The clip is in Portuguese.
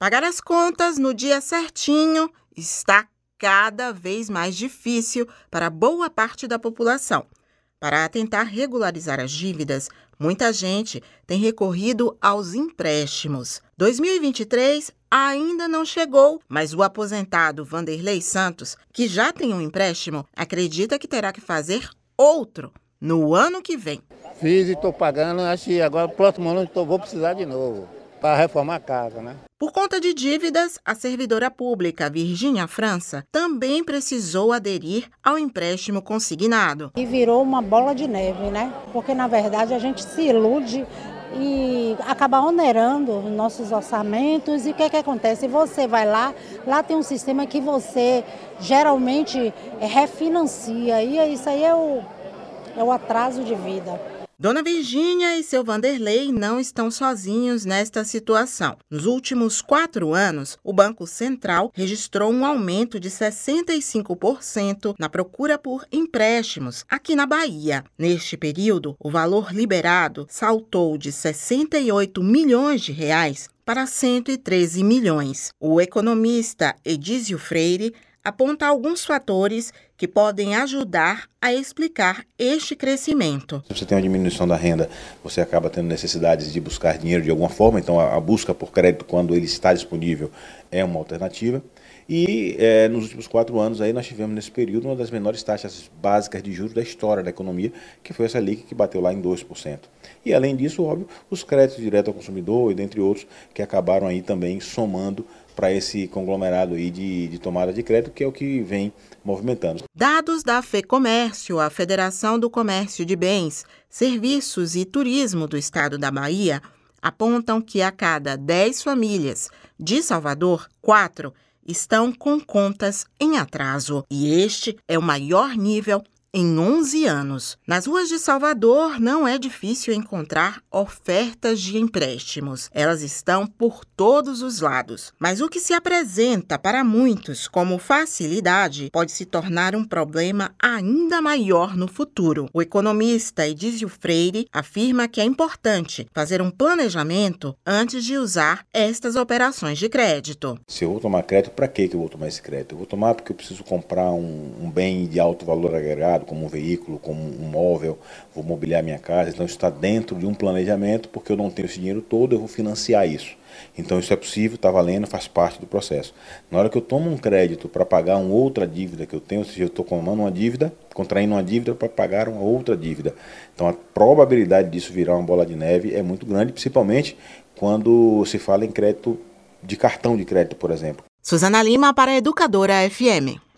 Pagar as contas no dia certinho está cada vez mais difícil para boa parte da população. Para tentar regularizar as dívidas, muita gente tem recorrido aos empréstimos. 2023 ainda não chegou, mas o aposentado Vanderlei Santos, que já tem um empréstimo, acredita que terá que fazer outro no ano que vem. Fiz e estou pagando, acho que agora próximo ano vou precisar de novo para reformar a casa, né? Por conta de dívidas, a servidora pública Virgínia França também precisou aderir ao empréstimo consignado. E virou uma bola de neve, né? Porque na verdade a gente se ilude e acaba onerando nossos orçamentos. E o que, é que acontece? Você vai lá, lá tem um sistema que você geralmente refinancia, e isso aí é o, é o atraso de vida. Dona Virgínia e seu Vanderlei não estão sozinhos nesta situação. Nos últimos quatro anos, o Banco Central registrou um aumento de 65% na procura por empréstimos aqui na Bahia. Neste período, o valor liberado saltou de 68 milhões de reais para 113 milhões. O economista Edísio Freire aponta alguns fatores que podem ajudar a explicar este crescimento. Se você tem uma diminuição da renda, você acaba tendo necessidades de buscar dinheiro de alguma forma, então a, busca por crédito quando ele está disponível é uma alternativa. E é, nos últimos quatro anos aí nós tivemos nesse período uma das menores taxas básicas de juros da história da economia, que foi essa LIC que bateu lá em 2%. E além disso, óbvio, os créditos direto ao consumidor e dentre outros que acabaram aí também somando para esse conglomerado aí de, de tomada de crédito, que é o que vem movimentando. Dados da FEComércio, a Federação do Comércio de Bens, Serviços e Turismo do Estado da Bahia, apontam que a cada 10 famílias de Salvador, 4 estão com contas em atraso, e este é o maior nível em 11 anos. Nas ruas de Salvador não é difícil encontrar ofertas de empréstimos. Elas estão por todos os lados. Mas o que se apresenta para muitos como facilidade pode se tornar um problema ainda maior no futuro. O economista Edísio Freire afirma que é importante fazer um planejamento antes de usar estas operações de crédito. Se eu vou tomar crédito, para que eu vou tomar esse crédito? Eu vou tomar porque eu preciso comprar um, um bem de alto valor agregado como um veículo, como um móvel, vou mobiliar minha casa. Então, isso está dentro de um planejamento, porque eu não tenho esse dinheiro todo, eu vou financiar isso. Então, isso é possível, está valendo, faz parte do processo. Na hora que eu tomo um crédito para pagar uma outra dívida que eu tenho, ou seja, eu estou tomando uma dívida, contraindo uma dívida para pagar uma outra dívida. Então, a probabilidade disso virar uma bola de neve é muito grande, principalmente quando se fala em crédito de cartão de crédito, por exemplo. Suzana Lima para a Educadora FM.